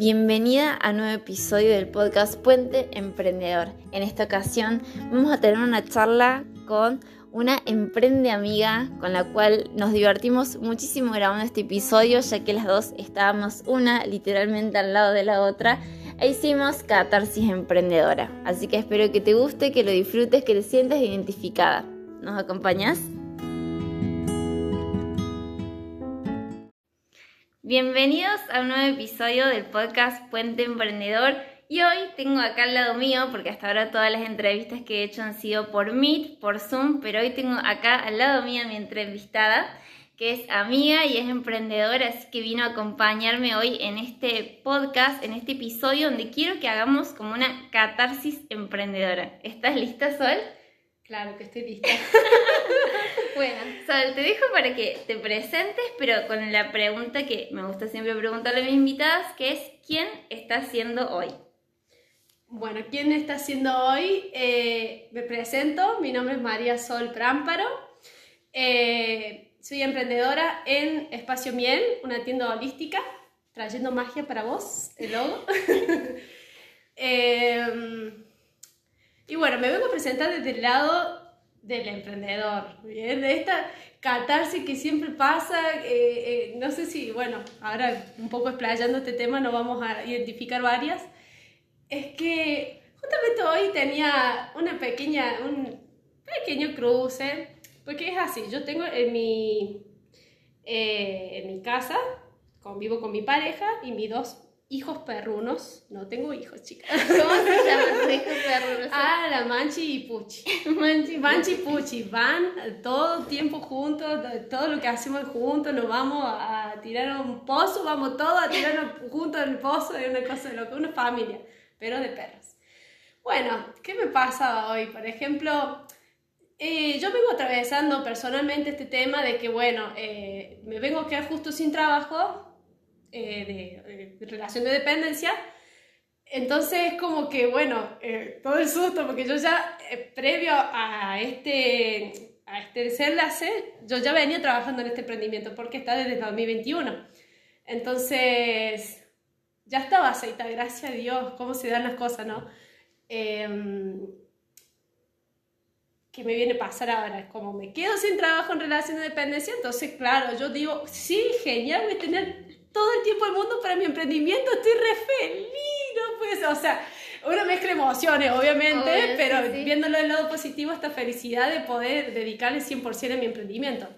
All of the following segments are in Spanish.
Bienvenida a un nuevo episodio del podcast Puente Emprendedor. En esta ocasión vamos a tener una charla con una emprende amiga con la cual nos divertimos muchísimo grabando este episodio ya que las dos estábamos una literalmente al lado de la otra e hicimos catarsis emprendedora. Así que espero que te guste, que lo disfrutes, que te sientas identificada. ¿Nos acompañas? Bienvenidos a un nuevo episodio del podcast Puente Emprendedor y hoy tengo acá al lado mío, porque hasta ahora todas las entrevistas que he hecho han sido por Meet, por Zoom, pero hoy tengo acá al lado mío mi entrevistada, que es amiga y es emprendedora, así que vino a acompañarme hoy en este podcast, en este episodio donde quiero que hagamos como una catarsis emprendedora. ¿Estás lista, Sol? Claro que estoy lista. bueno, Sol, te dejo para que te presentes, pero con la pregunta que me gusta siempre preguntarle a mis invitadas, que es ¿quién está haciendo hoy? Bueno, ¿quién está haciendo hoy? Eh, me presento, mi nombre es María Sol Prámparo. Eh, soy emprendedora en Espacio Miel, una tienda holística, trayendo magia para vos, el logo. eh, y bueno, me vengo a presentar desde el lado del emprendedor, ¿bien? de esta catarsis que siempre pasa, eh, eh, no sé si, bueno, ahora un poco explayando este tema, nos vamos a identificar varias, es que justamente hoy tenía una pequeña, un pequeño cruce, porque es así, yo tengo en mi, eh, en mi casa, convivo con mi pareja y mis dos hijos perrunos. No tengo hijos, chicas. ¿Cómo se llaman tus hijos perrunos? Ah, la Manchi y Puchi. Manchi, Manchi y Puchi. Van todo el tiempo juntos, todo lo que hacemos juntos, nos vamos a tirar a un pozo, vamos todos a tirar juntos en el pozo, es una cosa de loca, una familia, pero de perros. Bueno, ¿qué me pasa hoy? Por ejemplo, eh, yo vengo atravesando personalmente este tema de que, bueno, eh, me vengo a quedar justo sin trabajo eh, de, de, relación de dependencia. Entonces, como que, bueno, eh, todo el susto, porque yo ya, eh, previo a este, a este desenlace, yo ya venía trabajando en este emprendimiento, porque está desde 2021. Entonces, ya estaba aceitada, gracias a Dios, cómo se dan las cosas, ¿no? Em, ¿Qué me viene a pasar ahora? Como me quedo sin trabajo en relación de dependencia, entonces, claro, yo digo, sí, genial, voy a tener todo el tiempo del mundo para mi emprendimiento, estoy re feliz, ¿no? Pues, o sea, una mezcla emociones, obviamente, Obvio, pero sí, sí. viéndolo del lado positivo, esta felicidad de poder dedicarle 100% a mi emprendimiento.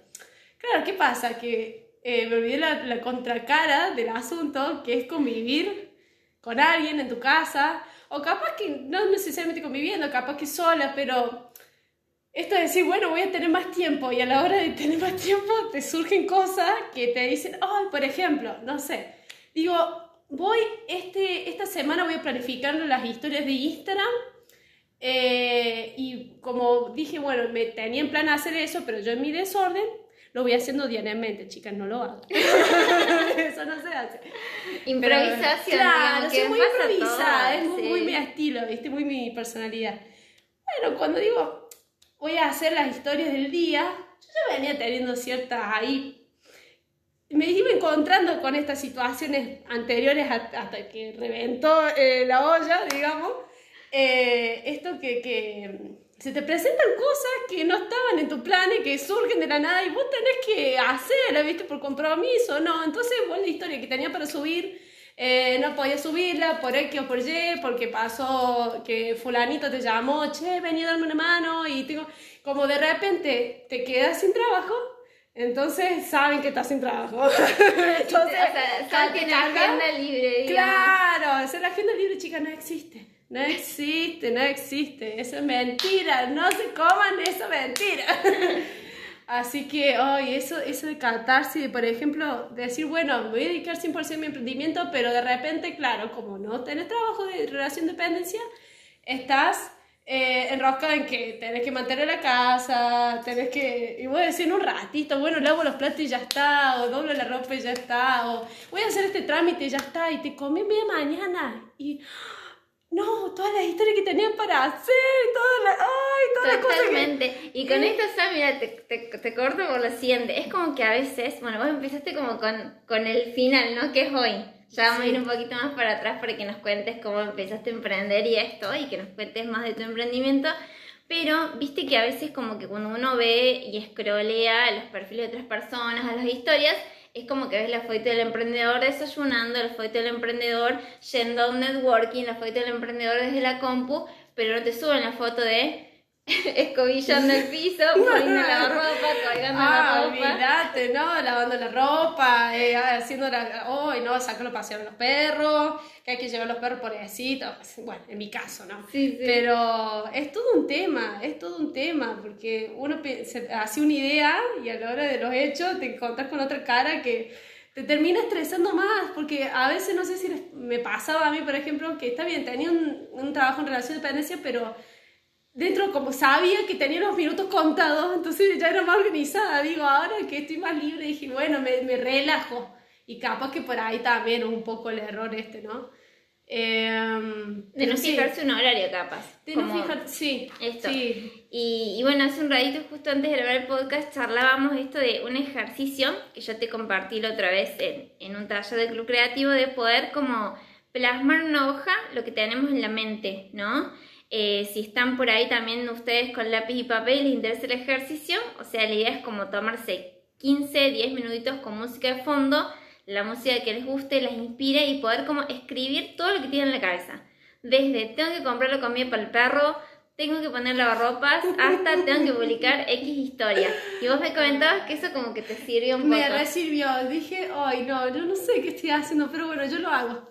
Claro, ¿qué pasa? Que eh, me olvidé la, la contracara del asunto, que es convivir con alguien en tu casa, o capaz que no necesariamente conviviendo, capaz que sola, pero esto de decir, bueno, voy a tener más tiempo y a la hora de tener más tiempo te surgen cosas que te dicen, oh, por ejemplo, no sé, digo, voy, este, esta semana voy a planificar las historias de Instagram eh, y como dije, bueno, me tenía en plan hacer eso, pero yo en mi desorden lo voy haciendo diariamente, chicas, no lo hago. eso no se hace. Improvisación. Claro, soy muy improvisada, es muy, sí. muy mi estilo, ¿viste? Muy mi personalidad. Bueno, cuando digo, voy a hacer las historias del día, yo ya venía teniendo ciertas ahí. Me iba encontrando con estas situaciones anteriores hasta que reventó eh, la olla, digamos. Eh, esto que, que, se te presentan cosas que no estaban en tu plan y que surgen de la nada y vos tenés que hacerla, ¿viste? Por compromiso, ¿no? Entonces, bueno, la historia que tenía para subir eh, no podía subirla por X o por Y, porque pasó que fulanito te llamó, che, vení a darme una mano, y tengo, como de repente te quedas sin trabajo, entonces saben que estás sin trabajo. entonces, o sea, tiene agenda libre. Digamos. Claro, o sea, la agenda libre, chica, no existe. No existe, no existe. Eso es mentira. No se coman, eso es mentira. Así que, hoy eso, eso de catarse, por ejemplo, decir, bueno, voy a dedicar 100% a mi emprendimiento, pero de repente, claro, como no tenés trabajo de relación de dependencia, estás eh, enroscada en que tenés que mantener la casa, tenés que, y voy a decir un ratito, bueno, lavo los platos y ya está, o doblo la ropa y ya está, o voy a hacer este trámite y ya está, y te comí media mañana, y no, todas las historias que tenían para hacer, todas las, ay, todas las cosas que... Totalmente. Y con esto, Sam, mira, te, te, te corto por lo siguiente. Es como que a veces, bueno, vos empezaste como con, con el final, ¿no? Que es hoy. Ya vamos a ir un poquito más para atrás para que nos cuentes cómo empezaste a emprender y esto, y que nos cuentes más de tu emprendimiento. Pero viste que a veces como que cuando uno ve y escrolea los perfiles de otras personas, a las historias, es como que ves la foto del emprendedor desayunando, la foto del emprendedor yendo a un networking, la foto del emprendedor desde la compu, pero no te suben la foto de escobillando el piso, poniendo la ropa, colgando Ah, la ropa. olvídate, ¿no? Lavando la ropa, eh, haciendo la... Oh, no, sacarlo a pasear a los perros, que hay que llevar los perros por Pues, Bueno, en mi caso, ¿no? Sí, sí. Pero es todo un tema, es todo un tema, porque uno se hace una idea y a la hora de los hechos te encontrás con otra cara que te termina estresando más, porque a veces no sé si les- me pasaba a mí, por ejemplo, que está bien, tenía un, un trabajo en relación de dependencia, pero dentro como sabía que tenía los minutos contados, entonces ya era más organizada. Digo, ahora que estoy más libre, dije, bueno, me, me relajo. Y capaz que por ahí también un poco el error este, ¿no? Em, De no sí, fijarse un horario capaz. de no como fijar- sí, esto. sí. Y, y bueno, hace un ratito, justo antes de grabar el podcast, charlábamos esto de un ejercicio que yo te compartí la otra vez en, en un taller del Club Creativo, de poder como plasmar en una hoja lo que tenemos en la mente, ¿no? Eh, si están por ahí también ustedes con lápiz y papel y les interesa el ejercicio, o sea, la idea es como tomarse 15, 10 minutitos con música de fondo, la música que les guste, las inspire y poder como escribir todo lo que tienen en la cabeza. Desde tengo que comprarlo comida para el perro, tengo que poner lavarropas, hasta tengo que publicar X historia. Y vos me comentabas que eso como que te sirvió un poco. Me resirvió, dije, ay no, yo no sé qué estoy haciendo, pero bueno, yo lo hago.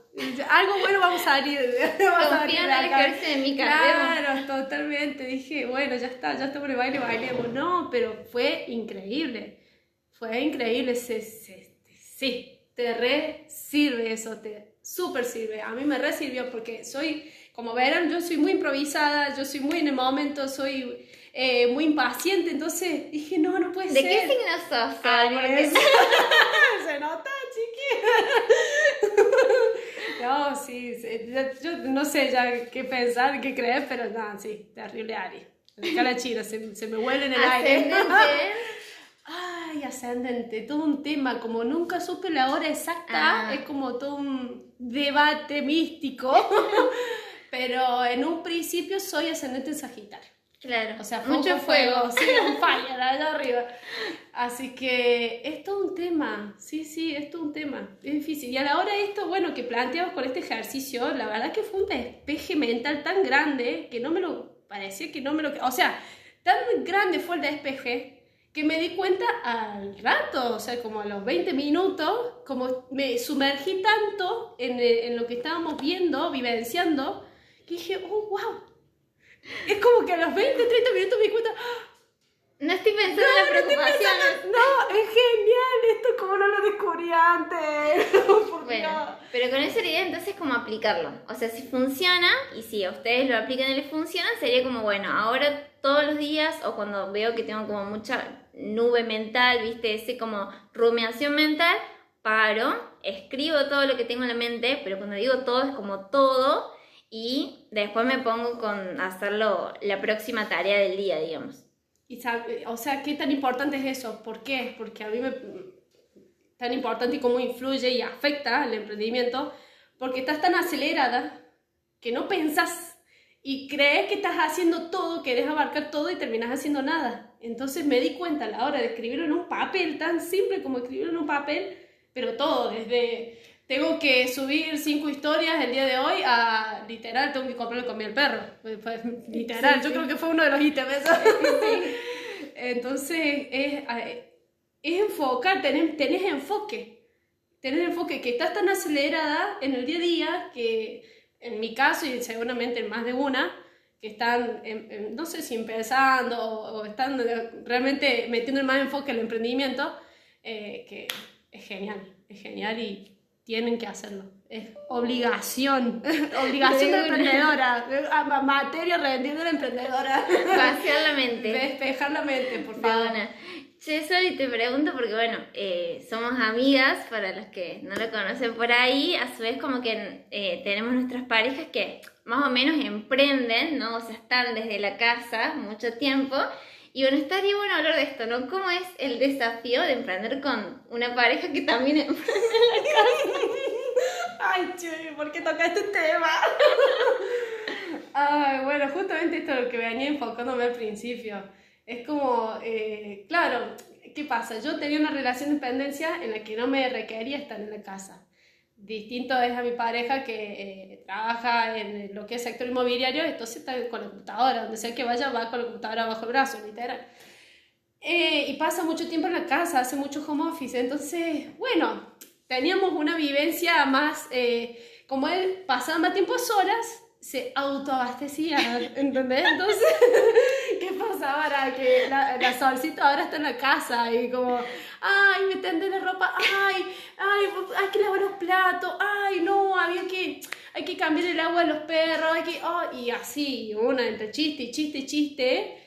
Algo bueno vamos a salir. Confío en el ejercicio de mi carrera. Claro, totalmente. Dije, bueno, ya está, ya estamos en el baile, bailemos. No, pero fue increíble. Fue increíble. Se, se- sí, te re sirve eso, te súper sirve. A mí me re sirvió porque soy, como verán, yo soy muy improvisada, yo soy muy en el momento, soy eh, muy impaciente. Entonces dije, no, no puede ¿De ser. qué signo sos? Aries. Se nota, chiqui. No, sí, yo, no sé ya qué pensar, qué creer, pero no, sí, terrible Aries. La china, se, se me huele en el aire. Ay, ascendente, todo un tema, como nunca supe la hora exacta, Ah. es como todo un debate místico, pero en un principio soy ascendente en Sagitario. Claro, O sea, mucho fuego. Sí, un fire allá arriba. Así que es todo un tema. Sí, sí, es todo un tema. Es difícil. Y a la hora de esto, bueno, que planteamos con este ejercicio, la verdad que fue un despeje mental tan grande que no me lo parecía que no me lo. O sea, tan grande fue el despeje que me di cuenta al rato, o sea, como a los 20 minutos, como me sumergí tanto en, en lo que estábamos viendo, vivenciando, que dije, oh, wow. Es como que a los 20, 30 minutos me di cuenta, "Ah, No estoy pensando en la preocupación. no, es genial, esto como no lo descubrí antes. Por Bueno, Dios. pero con esa idea entonces como aplicarlo. O sea, si funciona y si a ustedes lo aplican y les funciona, sería como, bueno, ahora todos los días o cuando veo que tengo como mucha nube mental, viste, ese como rumiación mental, paro, escribo todo lo que tengo en la mente, pero cuando digo todo es como todo y después me pongo con hacerlo la próxima tarea del día, digamos. Y o sea, ¿qué tan importante es eso? ¿Por qué? Porque a mí me... tan importante y cómo influye y afecta al emprendimiento, porque estás tan acelerada que no pensás y crees que estás haciendo todo, querés abarcar todo y terminas haciendo nada. Entonces me di cuenta a la hora de escribirlo en un papel, tan simple como escribirlo en un papel, pero todo, desde tengo que subir cinco historias el día de hoy a literal tengo que comprarle comida al perro. Literal, Sí, yo sí. creo que fue uno de los ítems. eso. Entonces es, es enfocar, tenés, tenés enfoque. Tenés enfoque, que estás tan acelerada en el día a día que en mi caso y seguramente en más de una, que están, en- en- no sé si empezando o, o están realmente metiendo más enfoque en el emprendimiento, eh, que es genial, es genial y tienen que hacerlo. Es obligación, obligación de emprendedora, materia rendir de la emprendedora. Vaciar la mente. Despejar la mente, por favor. Che, te pregunto porque, bueno, eh, somos amigas, para los que no lo conocen por ahí, a su vez como que eh, tenemos nuestras parejas que más o menos emprenden, ¿no? O sea, están desde la casa mucho tiempo. Y bueno, estaría bueno hablar de esto, ¿no? ¿Cómo es el desafío de emprender con una pareja que también emprende en la casa? Ay, Chuy, ¿por qué toca este tema? Ay, bueno, justamente esto es lo que venía enfocándome al principio. Es como, eh, claro, ¿qué pasa? Yo tenía una relación de dependencia en la que no me requería estar en la casa. Distinto es a mi pareja que eh, trabaja en lo que es sector inmobiliario, entonces está con la computadora, donde sea que vaya va con la computadora bajo el brazo, literal. Eh, y pasa mucho tiempo en la casa, hace mucho home office, entonces, bueno, teníamos una vivencia más, eh, como él pasaba más tiempo solas, se autoabastecía, ¿entendés? Entonces, Era que la, la solcita ahora está en la casa y como, ay, me tendé la ropa, ay, ay, hay que lavar los platos, ay, no, había que, hay que cambiar el agua de los perros, hay que, oh, y así, una entre chiste y chiste y chiste,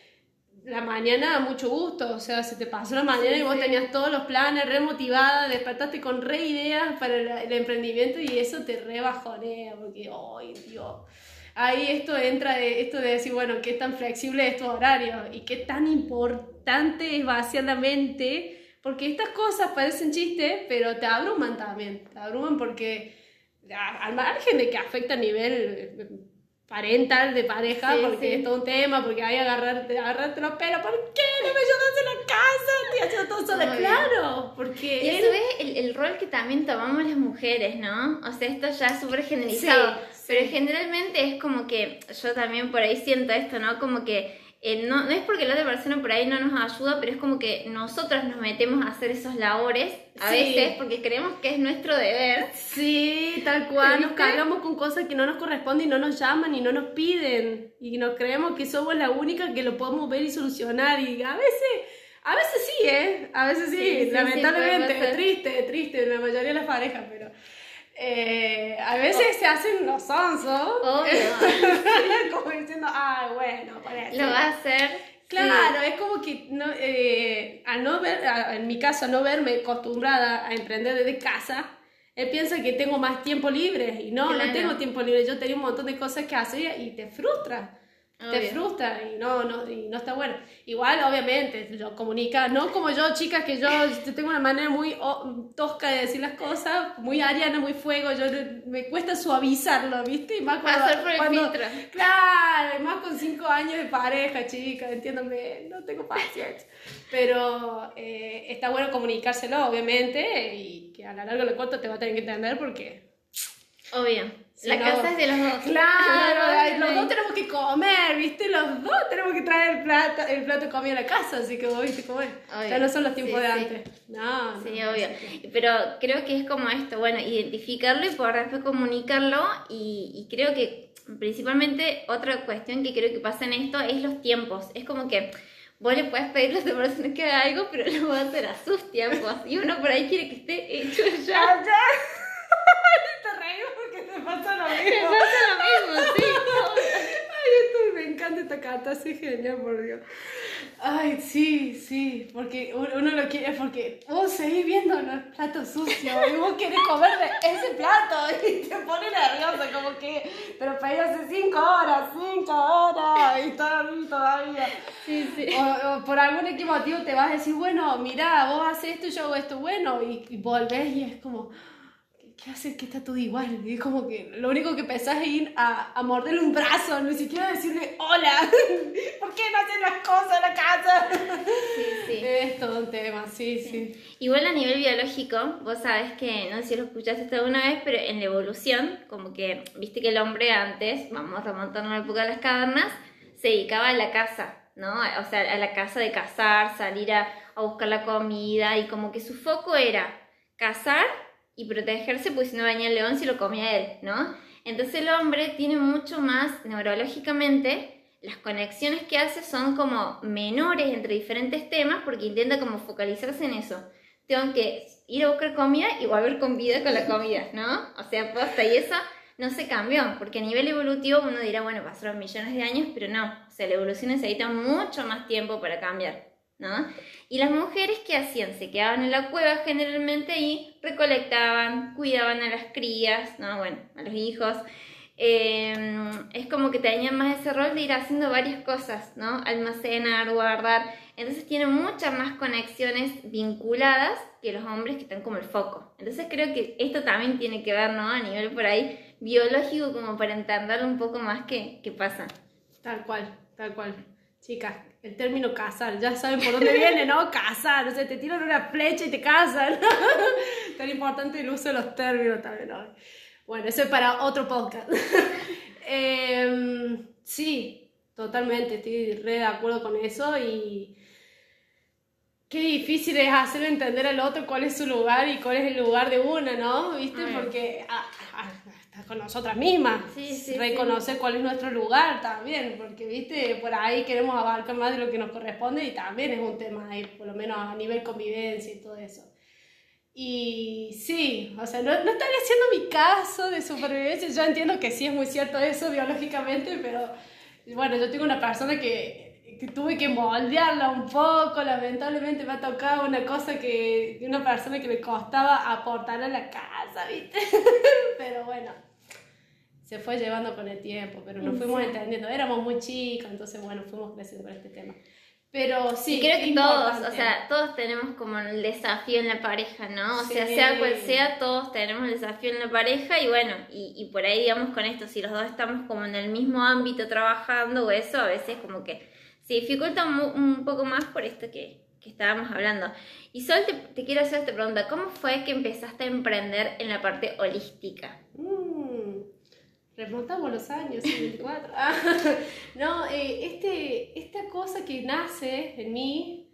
la mañana mucho gusto, o sea, se te pasó la mañana y vos tenías todos los planes, re motivada, despertaste con re ideas para el, el emprendimiento y eso te re bajonea, porque, ay, Dios ahí esto entra de esto de decir, bueno, qué tan flexible es tu horario y qué tan importante es vaciar la mente, porque estas cosas parecen chistes, pero te abruman también, te abruman porque al margen de que afecta a nivel parental de pareja, Sí, porque sí. es todo un tema, porque hay que agarrarte, agarrarte los pelos, ¿por qué no me ayudas en la casa? Estoy haciendo todo sola, Obvio. claro, porque Y él- eso es el, el rol que también tomamos las mujeres, ¿no? O sea, esto ya es súper generalizado. Sí, sí. Pero generalmente es como que yo también por ahí siento esto, ¿no? Como que eh, no, no es porque la otra persona por ahí no nos ayuda, pero es como que nosotros nos metemos a hacer esos labores a Sí. veces porque creemos que es nuestro deber. Sí, tal cual, nos cargamos con cosas que no nos corresponden y no nos llaman y no nos piden y nos creemos que somos la única que lo podemos ver y solucionar y a veces, a veces sí, ¿eh? A veces sí, Sí, sí, sí, lamentablemente, triste, triste en la mayoría de las parejas, pero eh, a veces se hacen los sonsos, Obvio. como diciendo, ah, bueno, parece. Lo va a hacer. Claro, es como que no, eh, al no ver, a- en mi caso, no verme acostumbrada a emprender desde casa, él piensa que tengo más tiempo libre y no, Claro. no tengo tiempo libre. Yo tenía un montón de cosas que hacer y te frustra. Te Obvio. frustra y no, no, y no está bueno. Igual, obviamente, lo comunica, no como yo, chicas, que yo, tengo una manera muy tosca de decir las cosas, muy ariana, muy fuego, yo me cuesta suavizarlo, ¿viste? Y más cuando, Pasar por el cuando- filtro. Claro, más con cinco años de pareja, chica, entiéndame, no tengo paciencia. Pero eh, está bueno comunicárselo, obviamente, y que a la larga lo corto te va a tener que entender porque... Obvio. Si la no- casa es de los dos. Claro, los dos tenemos que comer, ¿viste? Los dos tenemos que traer el plato, el plato de comida a la casa, así que vos viste comer. Obvio. Ya no son los tiempos Sí, de sí. antes. No, Sí, no, obvio. Pero creo que es como esto, bueno, identificarlo y poder después comunicarlo y, y creo que principalmente otra cuestión que creo que pasa en esto es los tiempos. Es como que vos le puedes pedir a esa persona que haga algo, pero lo va a hacer a sus tiempos y uno por ahí quiere que esté hecho ya. ¡Ah, ya! te reí porque te pasa lo mismo. pasa lo mismo, sí. Ay, esto me encanta esta carta, así genial, por Dios. Ay, sí, sí, porque uno lo quiere, porque vos seguís viendo los platos sucios y vos querés comer de ese plato y te pone nerviosa, como que lo pedí hace cinco horas, cinco horas y ahí todavía. Sí, sí. O, o por algún X motivo te vas a decir, bueno, mira, vos haces esto y yo hago esto, bueno, y, y volvés y es como, ¿qué- ¿qué haces que está todo igual? Y es como que lo único que pensás es ir a, a morderle un brazo, ni siquiera decirle, hola, ¿por qué no hacen las cosas en la casa? Sí, sí. Es todo un tema, sí, sí. Igual a nivel biológico, vos sabés que, no sé si lo escuchaste esta alguna vez, pero en la evolución, como que, viste que el hombre antes, vamos remontando a la época de las cavernas, se dedicaba a la caza, ¿no? O sea, a la caza de cazar, salir a, a buscar la comida, y como que su foco era cazar y protegerse, pues si no venía el león, si lo comía él, ¿no? Entonces el hombre tiene mucho más neurológicamente, las conexiones que hace son como menores entre diferentes temas porque intenta como focalizarse en eso. Tengo que ir a buscar comida y volver con vida con la comida, ¿no? O sea, posta, y eso no se cambió, porque a nivel evolutivo uno dirá, bueno, pasaron millones de años, pero no, o sea, la evolución necesita mucho más tiempo para cambiar, ¿no? Y las mujeres, ¿qué hacían? Se quedaban en la cueva generalmente y recolectaban, cuidaban a las crías, ¿no? Bueno, a los hijos, eh, es como que tenían más ese rol de ir haciendo varias cosas, ¿no? Almacenar, guardar. Entonces tienen muchas más conexiones vinculadas que los hombres que están como el foco. Entonces creo que esto también tiene que ver, ¿no? A nivel por ahí biológico, como para entender un poco más qué, qué pasa. Tal cual, tal cual. Chicas, el término casar, ya saben por dónde viene, ¿no? Casar, o sea, te tiran una flecha y te casan. Tan importante el uso de los términos también, ¿no? Bueno, eso es para otro podcast. Em, sí, totalmente, estoy re de acuerdo con eso y qué difícil es hacerle entender al otro cuál es su lugar y cuál es el lugar de una, ¿no? ¿Viste? Porque ah, ah, está con nosotras mismas. Sí, sí, Reconocer cuál es nuestro lugar también, porque, ¿viste? Por ahí queremos abarcar más de lo que nos corresponde y también es un tema ahí, por lo menos a nivel convivencia y todo eso. Y sí, o sea, no, no estaría haciendo mi caso de supervivencia. Yo entiendo que sí es muy cierto eso biológicamente, pero bueno, yo tengo una persona que, que tuve que moldearla un poco. Lamentablemente me ha tocado una cosa que una persona que le costaba aportar a la casa, ¿viste? pero bueno, se fue llevando con el tiempo, pero nos fuimos entendiendo. Éramos muy chicos, entonces bueno, fuimos creciendo con este tema. Pero sí. Y creo que todos, o sea, todos tenemos como el desafío en la pareja, ¿no? O sea, sea cual sea, todos tenemos el desafío en la pareja y bueno, y, y por ahí digamos con esto, si los dos estamos como en el mismo ámbito trabajando o eso, a veces como que se dificulta un, poco más por esto que, que estábamos hablando. Y Sol, te, quiero hacer esta pregunta, ¿cómo fue que empezaste a emprender en la parte holística? Mm remontamos los años, 24. Ah, no, eh, este, esta cosa que nace en mí,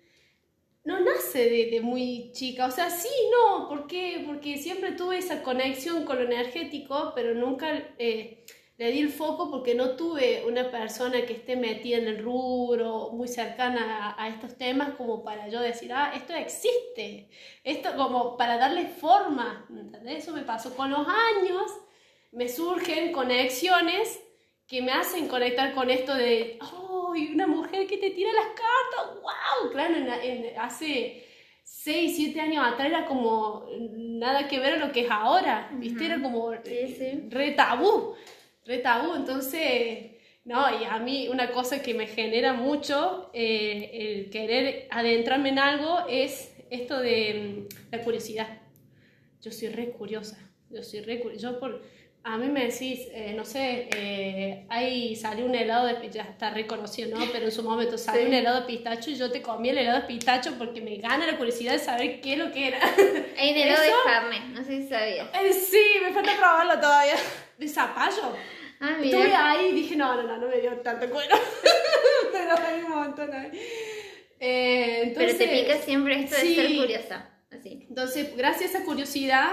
no nace de, muy chica, o sea, sí, no, ¿por qué? Porque siempre tuve esa conexión con lo energético, pero nunca eh, le di el foco porque no tuve una persona que esté metida en el rubro, muy cercana a, a estos temas, como para yo decir, ah, esto existe, esto como para darle forma. Eso me pasó con los años. Me surgen conexiones que me hacen conectar con esto de, oh, una mujer que te tira las cartas, wow, claro, en, hace 6, 7 años atrás era como nada que ver a lo que es ahora, ¿viste? Era como re tabú, re tabú, entonces... No, y a mí una cosa que me genera mucho eh, el querer adentrarme en algo es esto de mm, la curiosidad. Yo soy re curiosa, yo soy re curiosa. Yo por, a mí me decís, eh, no sé, eh, ahí salió un helado de ya está reconocido, ¿no? Pero en su momento salió un helado de pistacho y yo te comí el helado de pistacho porque me gana la curiosidad de saber qué es lo que era. Hay un helado de carne, no sé si sabías. Eh, sí, me falta probarlo todavía. De zapallo. Ah, mira. Estuve ahí y dije, no, no, no, no me dio tanto cuero. Pero hay un montón ahí. Eh, entonces, Pero te pica siempre esto de ser curiosa. Así. Entonces, gracias a esa curiosidad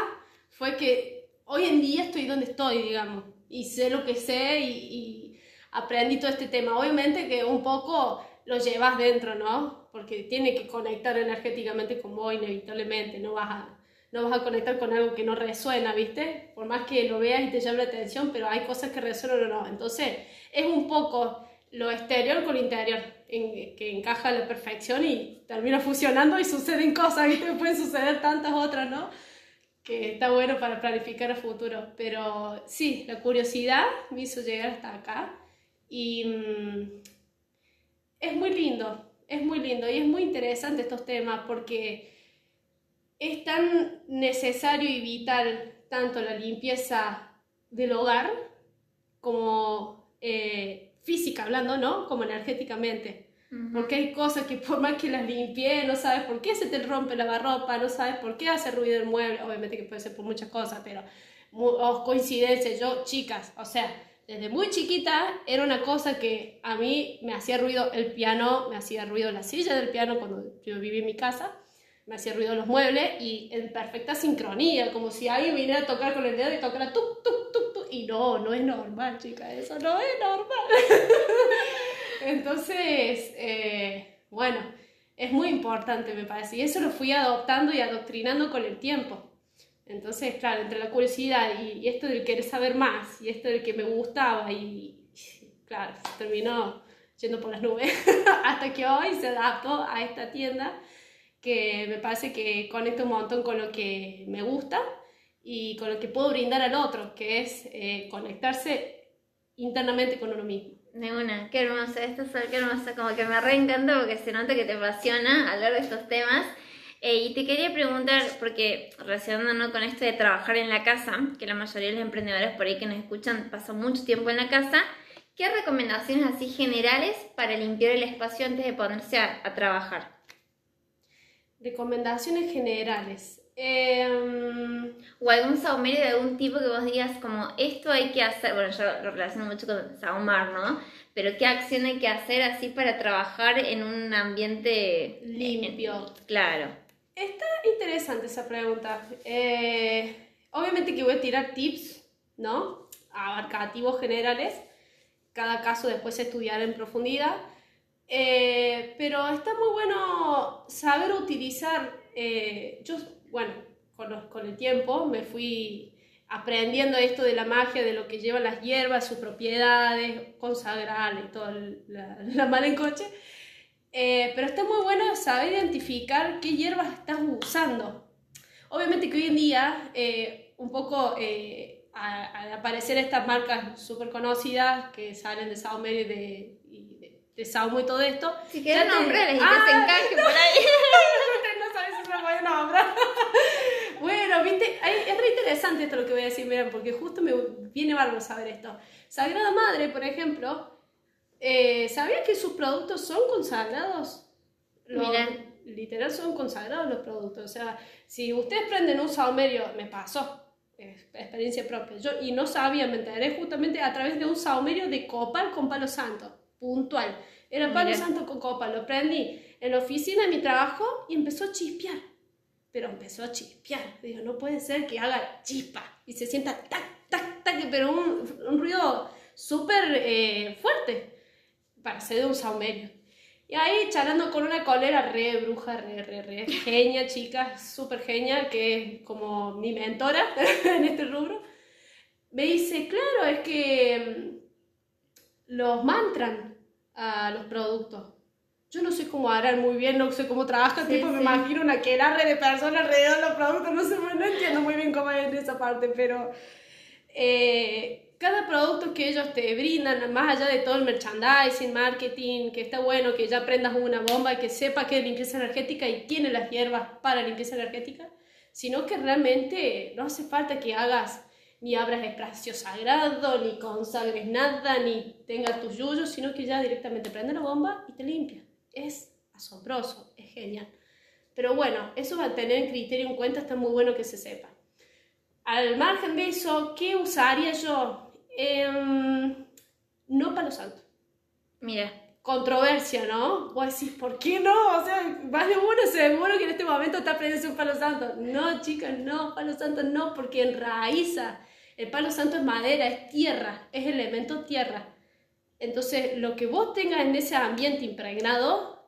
fue que hoy en día estoy donde estoy, digamos, y sé lo que sé y, y aprendí todo este tema. Obviamente que un poco lo llevas dentro, ¿no? Porque tiene que conectar energéticamente con vos inevitablemente, no vas a, no vas a conectar con algo que no resuena, ¿viste? Por más que lo veas y te llame la atención, pero hay cosas que resuenan o no. Entonces, es un poco lo exterior con lo interior, que encaja a la perfección y termina fusionando y suceden cosas, ¿viste? Pueden suceder tantas otras, ¿no? que está bueno para planificar a futuro. Pero sí, la curiosidad me hizo llegar hasta acá y mm, es muy lindo, es muy lindo y es muy interesante estos temas porque es tan necesario y vital tanto la limpieza del hogar como eh, física hablando, ¿no? Como energéticamente. Porque hay cosas que por más que las limpié, no sabes por qué se te rompe la barropa, no sabes por qué hace ruido el mueble, obviamente que puede ser por muchas cosas, pero oh, coincidencias, yo, chicas, o sea, desde muy chiquita era una cosa que a mí me hacía ruido el piano, me hacía ruido la silla del piano cuando yo vivía en mi casa, me hacía ruido los muebles y en perfecta sincronía, como si alguien viniera a tocar con el dedo y tocara tuk, tuk, tuk, tuk, y no, no es normal, chicas, eso no es normal. Entonces, eh, bueno, es muy importante, me parece. Y eso lo fui adoptando y adoctrinando con el tiempo. Entonces, claro, entre la curiosidad y, esto del querer saber más, y esto del que me gustaba, y claro, terminó yendo por las nubes, hasta que hoy se adaptó a esta tienda que me parece que conecta un montón con lo que me gusta y con lo que puedo brindar al otro, que es eh, conectarse internamente con uno mismo. De una, qué hermosa, esto es qué hermosa, como que me reencanta porque se nota que te apasiona hablar de estos temas. Eh, y te quería preguntar, porque relacionándonos con esto de trabajar en la casa, que la mayoría de los emprendedores por ahí que nos escuchan pasan mucho tiempo en la casa, ¿qué recomendaciones así generales para limpiar el espacio antes de ponerse a, trabajar? Recomendaciones generales. Em, o algún saumerio de algún tipo que vos digas como esto hay que hacer, bueno yo lo relaciono mucho con saumar, ¿no? Pero qué acción hay que hacer así para trabajar en un ambiente limpio. claro. Está interesante esa pregunta. Eh, obviamente que voy a tirar tips, ¿no? Abarcativos generales. Cada caso después estudiar en profundidad. Eh, pero está muy bueno saber utilizar. Eh, yo, bueno, con, el tiempo me fui aprendiendo esto de la magia, de lo que llevan las hierbas, sus propiedades, consagrarle y toda la, la mala en coche. Eh, pero está muy bueno saber identificar qué hierbas estás usando. Obviamente que hoy en día, un poco eh, al aparecer estas marcas súper conocidas que salen de Sao Medio y de, de, Saumo y todo esto. Si quieren nombrarles y que ah, se encaje por ahí. no sabes si voy a nombrar. bueno, viste, es re interesante esto lo que voy a decir, miren, porque justo me viene bárbaro saber esto. Sagrada Madre, por ejemplo, eh, ¿Sabías que sus productos son consagrados? Literal son consagrados los productos. O sea, si ustedes prenden un saumerio, me pasó, experiencia propia, yo y no sabía, me enteré justamente a través de un saumerio de copal con palo santo, puntual. Era palo santo con copal, lo prendí en la oficina de mi trabajo y empezó a chispear. Pero empezó a chispear. Digo, no puede ser que haga chispa y se sienta tac, tac, tac, pero un, un ruido súper eh, fuerte para ser de un saumerio. Y ahí charlando con una colera re bruja, re, re, re, genia, chica, súper genia, que es como mi mentora en este rubro, me dice, claro, es que mm, los mantran a los productos. Yo no sé cómo harán muy bien, no sé cómo trabajan, tipo, me imagino una red de personas alrededor de los productos, no sé, no entiendo muy bien cómo es esa parte, pero... Eh, cada producto que ellos te brindan, más allá de todo el merchandising, marketing, que está bueno que ya prendas una bomba y que sepa que es limpieza energética y tiene las hierbas para limpieza energética, sino que realmente no hace falta que hagas ni abras espacio sagrado, ni consagres nada, ni tengas tus yuyos, sino que ya directamente prende la bomba y te limpia. Es asombroso, es genial. Pero bueno, eso va a tener en criterio en cuenta, está muy bueno que se sepa. Al margen de eso, ¿qué usaría yo? Em, no palo santo. Mira. Controversia, ¿no? Vos decís, ¿por qué no? O sea, más de uno seguro que en este momento está aprendiendo un palo santo. No, chicas, no, palo santo no, porque enraiza. El palo santo es madera, es tierra, es elemento tierra. Entonces, lo que vos tengas en ese ambiente impregnado,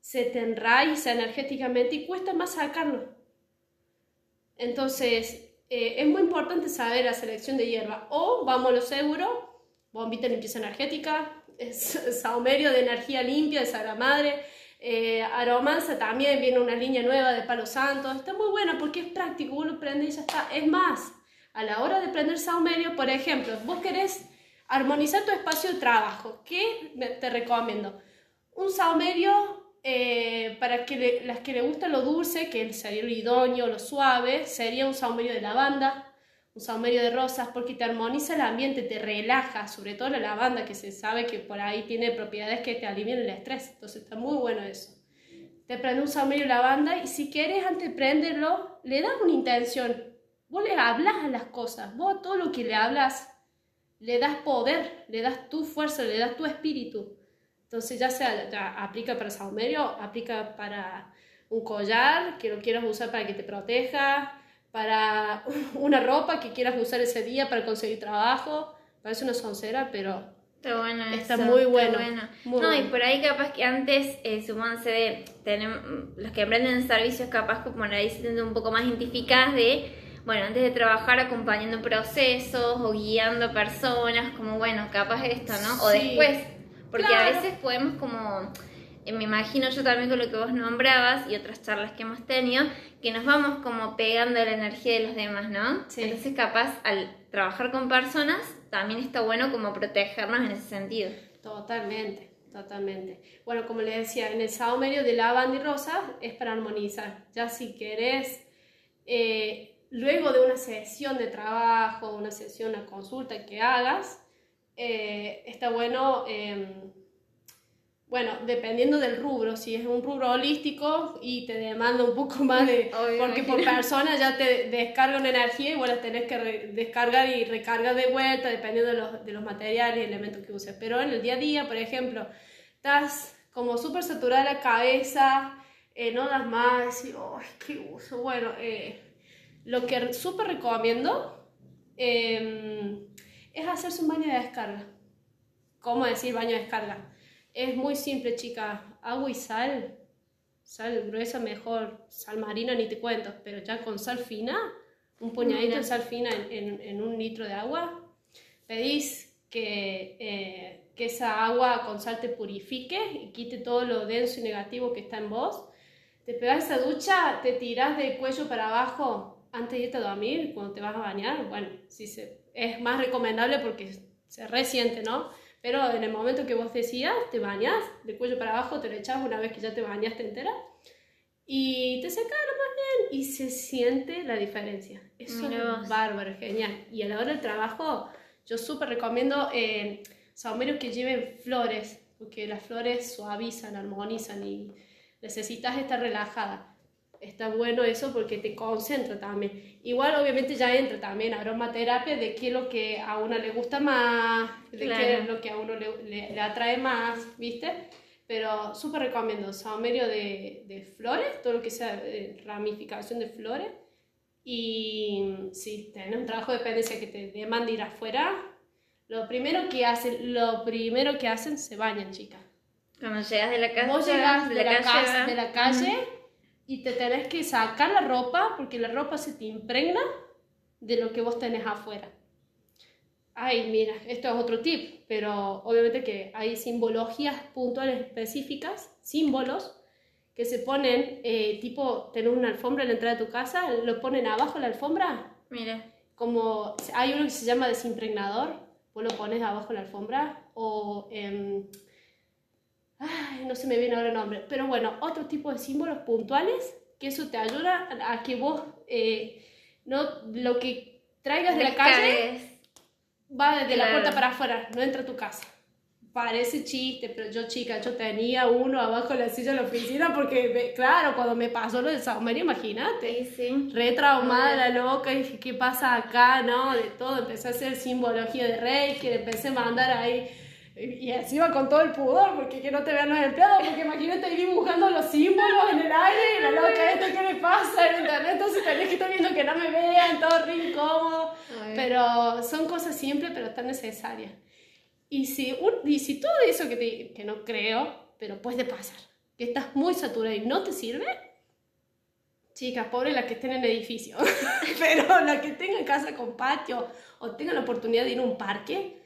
se te enraiza energéticamente y cuesta más sacarlo. Entonces, eh, es muy importante saber la selección de hierba. O, vamos a lo seguro, bombita limpieza energética, saumerio de energía limpia de Sagra Madre, eh, aromanza también viene una línea nueva de palo santo. Está muy buena porque es práctico, vos lo prendes y ya está. Es más, a la hora de prender saumerio, por ejemplo, vos querés armonizar tu espacio de trabajo, ¿qué te recomiendo? Un saumerio eh, para que las que le gusta lo dulce, que sería lo idóneo, lo suave, sería un saumerio de lavanda, un saumerio de rosas, porque te armoniza el ambiente, te relaja, sobre todo la lavanda, que se sabe que por ahí tiene propiedades que te alivian el estrés, entonces está muy bueno eso. Te prende un saumerio de lavanda y si quieres antes de prenderlo, le das una intención, vos le hablas a las cosas, vos todo lo que le hablas, le das poder, le das tu fuerza, le das tu espíritu. Entonces ya sea, aplica para saumerio, aplica para un collar que lo quieras usar para que te proteja, para una ropa que quieras usar ese día para conseguir trabajo. Parece una soncera, pero Está bueno Está muy bueno. no, y por ahí capaz que antes, eh, de, tenemos, los que emprenden servicios capaz como ahí se un poco más identificadas de, bueno, antes de trabajar acompañando procesos o guiando personas, como bueno, capaz esto, ¿no? O después porque a veces podemos como eh, me imagino yo también con lo que vos nombrabas y otras charlas que hemos tenido, que nos vamos como pegando la energía de los demás, ¿no? Sí. Entonces capaz al trabajar con personas también está bueno como protegernos en ese sentido. Totalmente, totalmente. Bueno, como les decía, en el saumerio de lavanda y rosa es para armonizar. Ya si querés, eh, luego de una sesión de trabajo, una sesión, una consulta que hagas, eh, está bueno, eh, bueno, dependiendo del rubro, si es un rubro holístico y te demanda un poco más de, Obvio, porque por persona ya te descarga una energía y bueno, tenés que descargar y recargar de vuelta dependiendo de los, de los materiales y elementos que uses. Pero en el día a día, por ejemplo, estás como súper saturada la cabeza, eh, no das más, y, ¡ay, qué uso! Bueno, eh, lo que súper recomiendo eh, es hacerse un baño de descarga. ¿Cómo decir baño de descarga? Es muy simple, chica. Agua y sal. Sal gruesa mejor. Sal marina ni te cuento. Pero ya con sal fina, un puñadito de sal fina en, en- en un litro de agua. Pedís que, eh, que esa agua con sal te purifique y quite todo lo denso y negativo que está en vos. Te pegas esa ducha, te tirás de cuello para abajo antes de irte a dormir, cuando te vas a bañar. Bueno, sí se, es más recomendable porque se resiente, ¿no? Pero en el momento que vos decidas, te bañas de cuello para abajo, te lo echas una vez que ya te bañaste entera y te secas lo más bien y se siente la diferencia. Eso es bárbaro, genial. Y a la hora del trabajo, yo súper recomiendo eh, saumerios que lleven flores, porque las flores suavizan, armonizan y necesitas estar relajada. Está bueno eso porque te concentra también. Igual obviamente ya entra también aromaterapia de qué es lo que a uno le gusta más, de qué Claro. es lo que a uno le, le- le atrae más, ¿viste? Pero súper recomiendo saumerio de, de flores, todo lo que sea eh, ramificación de flores. Y si tenés un trabajo de dependencia que te demanda ir afuera, lo primero que hacen, lo primero que hacen, se bañan, chicas. Cuando llegas de la casa, Vos llegas de, la, calle, casa, ¿verdad? de la calle y te tenés que sacar la ropa porque la ropa se te impregna de lo que vos tenés afuera. Ay, mira, esto es otro tip, pero obviamente que hay simbologías puntuales específicas, símbolos, que se ponen, eh, tipo, tener una alfombra en la entrada de tu casa, lo ponen abajo la alfombra, Mira, como hay uno que se llama desimpregnador, vos lo pones abajo la alfombra, o em, ay, no se me viene ahora el nombre, pero bueno, otro tipo de símbolos puntuales que eso te ayuda a, que vos eh, no lo que traigas de la calle va desde la Claro. puerta para afuera, no entra a tu casa. Parece chiste, pero yo chica, yo tenía uno abajo de la silla de la oficina porque, me- claro, cuando me pasó lo del saumerio, imagínate Sí, sí. re traumada la loca y dije, ¿qué pasa acá? No, de todo, empecé a hacer simbología de Reiki, le empecé a mandar ahí, y así iba con todo el pudor, porque que no te vean los empleados, porque imagínate ahí dibujando los símbolos en el aire, y la loca, ¿esto qué le pasa en internet? Entonces tenés que estar viendo que no me vean, todo re incómodo, Ay. pero son cosas simples, pero tan necesarias. Y si, un- y si todo eso que, te- que no creo, pero puede pasar, que estás muy saturada y no te sirve, Chicas, pobre las que estén en edificio, pero las que tengan casa con patio o tengan la oportunidad de ir a un parque,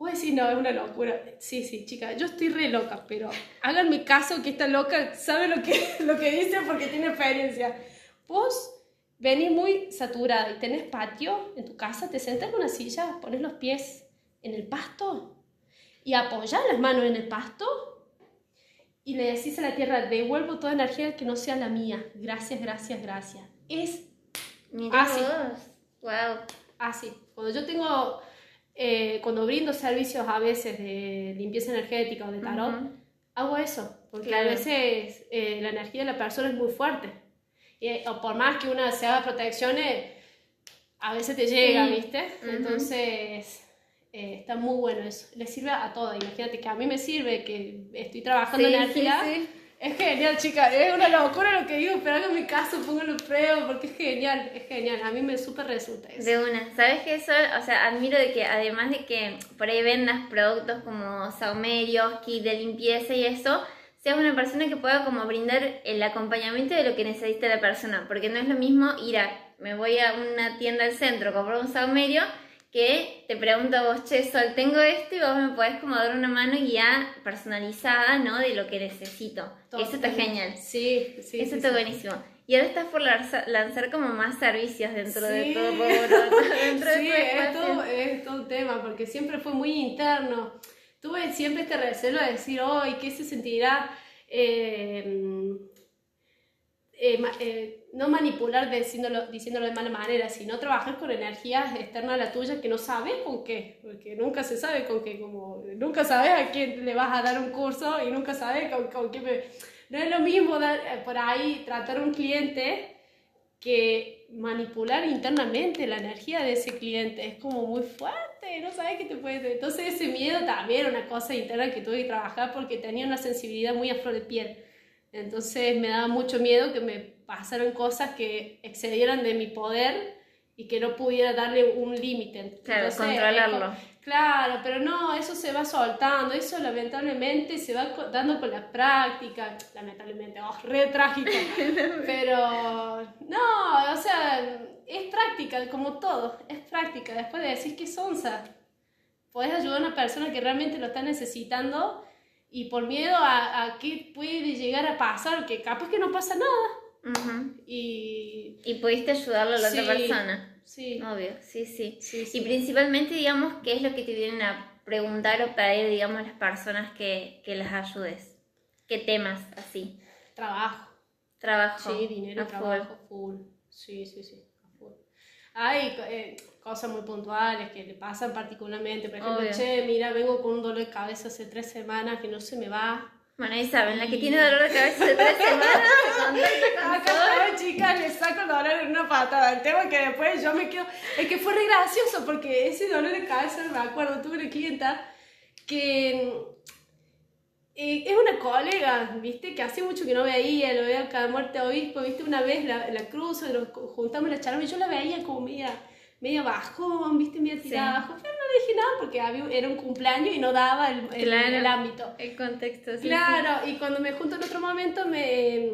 voy a decir, no, es una locura. Sí, sí, chicas, yo estoy re loca, pero háganme caso que esta loca sabe lo que, lo que dice porque tiene experiencia. Vos venís muy saturada y tenés patio en tu casa, te sentás en una silla, pones los pies en el pasto y apoyás las manos en el pasto y le decís a la tierra, devuelvo toda energía que no sea la mía. Gracias, gracias, gracias. Es Mira Ah, sí. vos. Wow. así. Cuando yo tengo, eh, cuando brindo servicios a veces de limpieza energética o de tarot, Ujú. hago eso. Porque Claro. a veces eh, la energía de la persona es muy fuerte. Y, eh, o por más que una se haga protecciones, a veces te llega, Sí. ¿viste? Ujú. Entonces, eh, está muy bueno eso. Le sirve a todas. Imagínate que a mí me sirve, que estoy trabajando Sí, energía. sí, sí. Es genial, chica. Es una locura lo que digo, pero hagan mi caso, pónganlo prueba, porque es genial, es genial. A mí me súper resulta eso. De una. ¿Sabes qué eso? O sea, admiro de que además de que por ahí vendas productos como saumerios, kit de limpieza y eso, seas una persona que pueda como brindar el acompañamiento de lo que necesita la persona. Porque no es lo mismo ir a, me voy a una tienda al centro, comprar un saumerio, que te pregunto a vos, che, Sol, tengo esto y vos me podés como dar una mano guía personalizada, ¿no? De lo que necesito. Eso está genial. Sí, sí. Eso sí, está sí. buenísimo. Y ahora estás por lanza- lanzar como más servicios dentro de todo dentro Sí, de es todo, es todo un tema, porque siempre fue muy interno. Tuve siempre este recelo de decir, hoy, ¿qué se sentirá? Eh, eh, eh, no manipular diciéndolo, diciéndolo de mala manera, sino trabajar con energías externas a la tuya que no sabes con qué, porque nunca se sabe con qué, como nunca sabes a quién le vas a dar un curso y nunca sabes con, qué... No es lo mismo dar, eh, por ahí tratar a un cliente que manipular internamente la energía de ese cliente. Es como muy fuerte, no sabes qué te puede... Entonces ese miedo también era una cosa interna que tuve que trabajar porque tenía una sensibilidad muy a flor de piel. Entonces me daba mucho miedo que me pasaran cosas que excedieran de mi poder y que no pudiera darle un límite. Claro, Entonces, controlarlo. Claro, pero no, eso se va soltando, eso lamentablemente se va dando con la práctica, lamentablemente, oh, re trágico, pero no, o sea, es práctica, como todo, es práctica, después de decir que es onza, puedes ayudar a una persona que realmente lo está necesitando y por miedo a, a qué puede llegar a pasar, que capaz que no pasa nada y... Y pudiste ayudarlo a la otra persona. Sí, Obvio, sí, sí. sí, Y principalmente, digamos, ¿qué es lo que te vienen a preguntar o pedir, digamos, las personas que, que las ayudes? ¿Qué temas así? trabajo. Trabajo. Sí, dinero, a trabajo, full. Sí, sí, sí. Hay eh, cosas muy puntuales que le pasan particularmente. Por ejemplo, Obvio. che, mira, vengo con un dolor de cabeza hace tres semanas que no se me va. Bueno, ahí saben, la que tiene dolor de cabeza de tres semanas, contacta con Acá chicas, le saco el dolor en una patada. El tema es que después yo me quedo. Es que fue re gracioso porque ese dolor de cabeza, me acuerdo, tuve una clienta que eh, es una colega, ¿viste? Que hace mucho que no veía, lo veía cada muerte obispo, ¿viste? Una vez la, la cruzo, juntamos la charla y yo la veía como media, media bajón, ¿viste? Media tirada Sí. abajo. Pero no le dije nada porque había, era un cumpleaños y no daba el, el- Claro. el ámbito. El contexto, sí. Claro, y cuando me junto en otro momento me,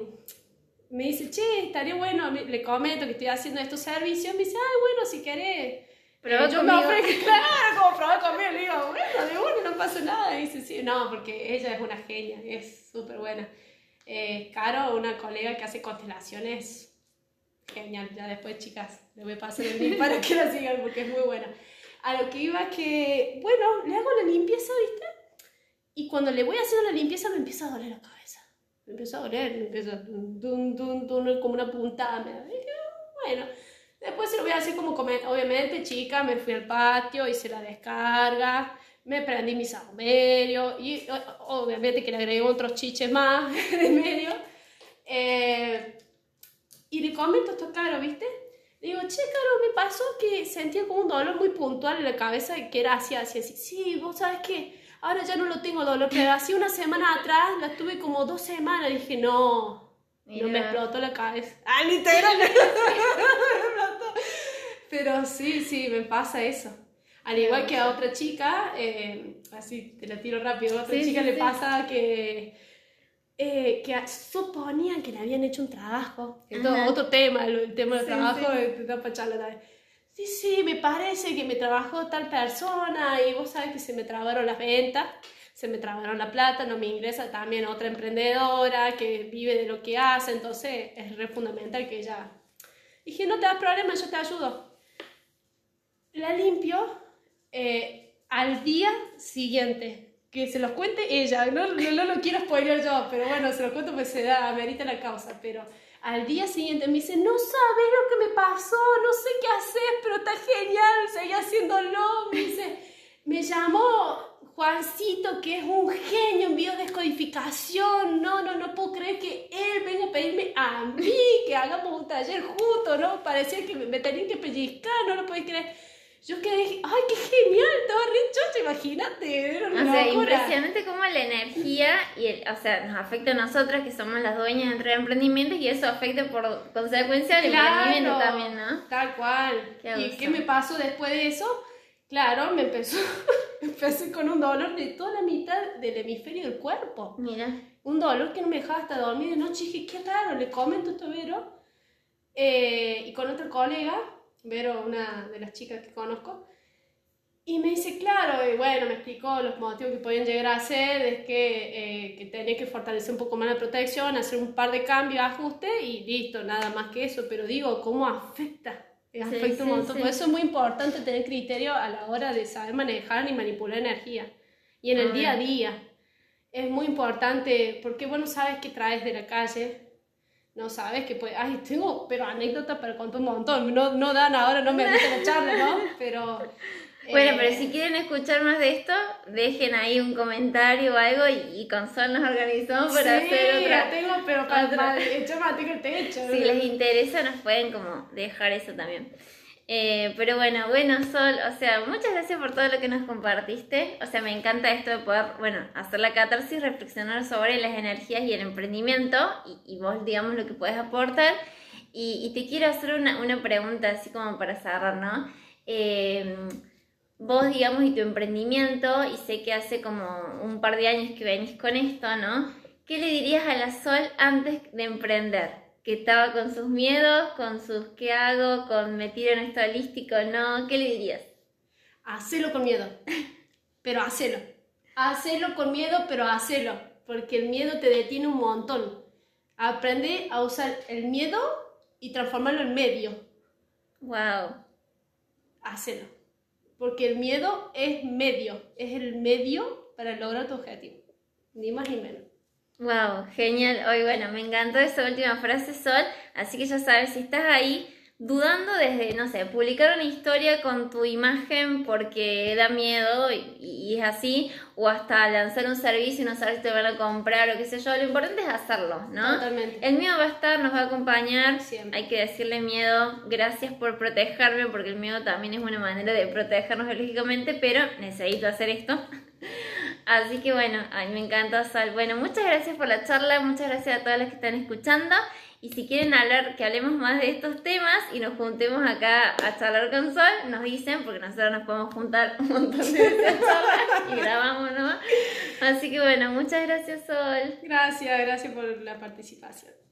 me dice, che, estaría bueno, le comento que estoy haciendo estos servicios, me dice, ay, bueno, si querés. Probá eh, yo conmigo. me ofrezco, claro, como probar conmigo, le digo, bueno, de uno no pasa nada. Y dice, sí, no, porque ella es una genia, es súper buena. Eh, Caro, una colega que hace constelaciones, genial. Ya después, chicas, le voy a pasar el link para que la sigan porque es muy buena. A lo que iba que, bueno, le hago la limpieza, ¿viste? Y cuando le voy haciendo la limpieza me empieza a doler la cabeza. Me empieza a doler, me empieza a dun, dun, dun, como una puntada. Me da. Y dije, bueno, después se lo voy a hacer como comer. Obviamente, chica, me fui al patio, hice la descarga, me prendí mi saumerio y obviamente que le agregué otros chiches más en medio. Eh, y le comento esto Caro, ¿viste? Le digo, che, Caro, me pasó que sentía como un dolor muy puntual en la cabeza que era así, así, así. Sí, vos sabes que ahora ya no lo tengo dolor, pero así una semana atrás la tuve como dos semanas. Dije, no, no me Mira. explotó la cabeza. Ah, literal. Pero sí, sí, me pasa eso. Al igual que a otra chica, eh, así te la tiro rápido, a otra Sí, chica sí, le sí. pasa que, eh, que suponían que le habían hecho un trabajo. Que es todo Ajá. otro tema, el, el tema del trabajo, te da pa' charla también. Sí, sí, me parece que me trabajó tal persona y vos sabes que se me trabaron las ventas, se me trabaron la plata, no me ingresa también otra emprendedora que vive de lo que hace, entonces es re fundamental que ella... Dije, no te das problema, yo te ayudo. La limpio eh, al día siguiente. Que se los cuente ella, no, no, lo quiero spoiler yo, pero bueno, se los cuento pues se da, amerita la causa, pero al día siguiente me dice, no sabes lo que me pasó, no sé qué hacer, pero está genial, seguí haciéndolo, me dice, me llamó Juancito, que es un genio en biodescodificación, no, no, no puedo creer que él venga a pedirme a mí que hagamos un taller juntos, ¿no? Parecía que me, me tenían que pellizcar, no lo podéis creer. Yo quedé, ay, qué genial, estaba re imagínate, era O una sea, locura. impresionante cómo la energía, y el- o sea, nos afecta a nosotras que somos las dueñas dentro del emprendimiento y eso afecta por consecuencia al emprendimiento también, ¿no? Tal cual. Qué ¿Y qué me pasó después de eso? Claro, me empezó, empecé con un dolor de toda la mitad del hemisferio del cuerpo. Mira, Un dolor que no me dejaba hasta dormir de noche. Dije, qué raro, le comento esto a Vero. Eh, y con otra colega, Vero, una de las chicas que conozco, Y me dice, claro, y bueno, me explicó los motivos que podían llegar a ser, es que, eh, que tenía que fortalecer un poco más la protección, hacer un par de cambios, ajustes y listo, nada más que eso. Pero digo, ¿cómo afecta? Afecta un montón. Por eso es muy importante tener criterio a la hora de saber manejar y manipular energía. Y en el día a día. Es muy importante, porque bueno, sabes que traes de la calle, no sabes que pues, ay, tengo, pero anécdotas para contar un montón, no, no dan ahora, no me gusta la charla, ¿no? Pero bueno, pero si quieren escuchar más de esto, dejen ahí un comentario o algo y, con Sol nos organizamos para hacer otra. tengo, pero para, el techo. Si les interesa, nos pueden como dejar eso también. Eh, pero bueno, bueno, Sol, o sea, muchas gracias por todo lo que nos compartiste. O sea, me encanta esto de poder, bueno, hacer la catarsis, reflexionar sobre las energías y el emprendimiento y, vos, digamos, lo que puedes aportar. Y, y te quiero hacer una, una, pregunta así como para cerrar, ¿no? Eh, vos, digamos, y tu emprendimiento, y sé que hace como un par de años que venís con esto, ¿no? ¿Qué le dirías a la Sol antes de emprender? Que estaba con sus miedos, con sus ¿qué hago? Con me tiro en esto holístico, ¿no? ¿Qué le dirías? Hacelo con miedo, pero hacelo. Hacelo con miedo, pero hacelo, porque el miedo te detiene un montón. Aprende a usar el miedo y transformarlo en medio. Wow. Hacelo porque el miedo es medio, es el medio para lograr tu objetivo, ni más ni menos. Wow, genial. Hoy, bueno, me encantó esa última frase, Sol. Así que ya sabes, si estás ahí dudando desde, no sé, publicar una historia con tu imagen porque da miedo y, es así, o hasta lanzar un servicio y no sabes si te van a comprar o qué sé yo, lo importante es hacerlo, ¿no? Totalmente. El miedo va a estar, nos va a acompañar, Siempre. hay que decirle miedo, gracias por protegerme, porque el miedo también es una manera de protegernos biológicamente, pero necesito hacer esto. Así que bueno, ay, me encanta Sal. Bueno, muchas gracias por la charla, muchas gracias a todas las que están escuchando. Y si quieren hablar, que hablemos más de estos temas y nos juntemos acá a charlar con Sol, nos dicen, porque nosotros nos podemos juntar un montón de veces a y grabamos, ¿no? Así que bueno, muchas gracias Sol. Gracias, gracias por la participación.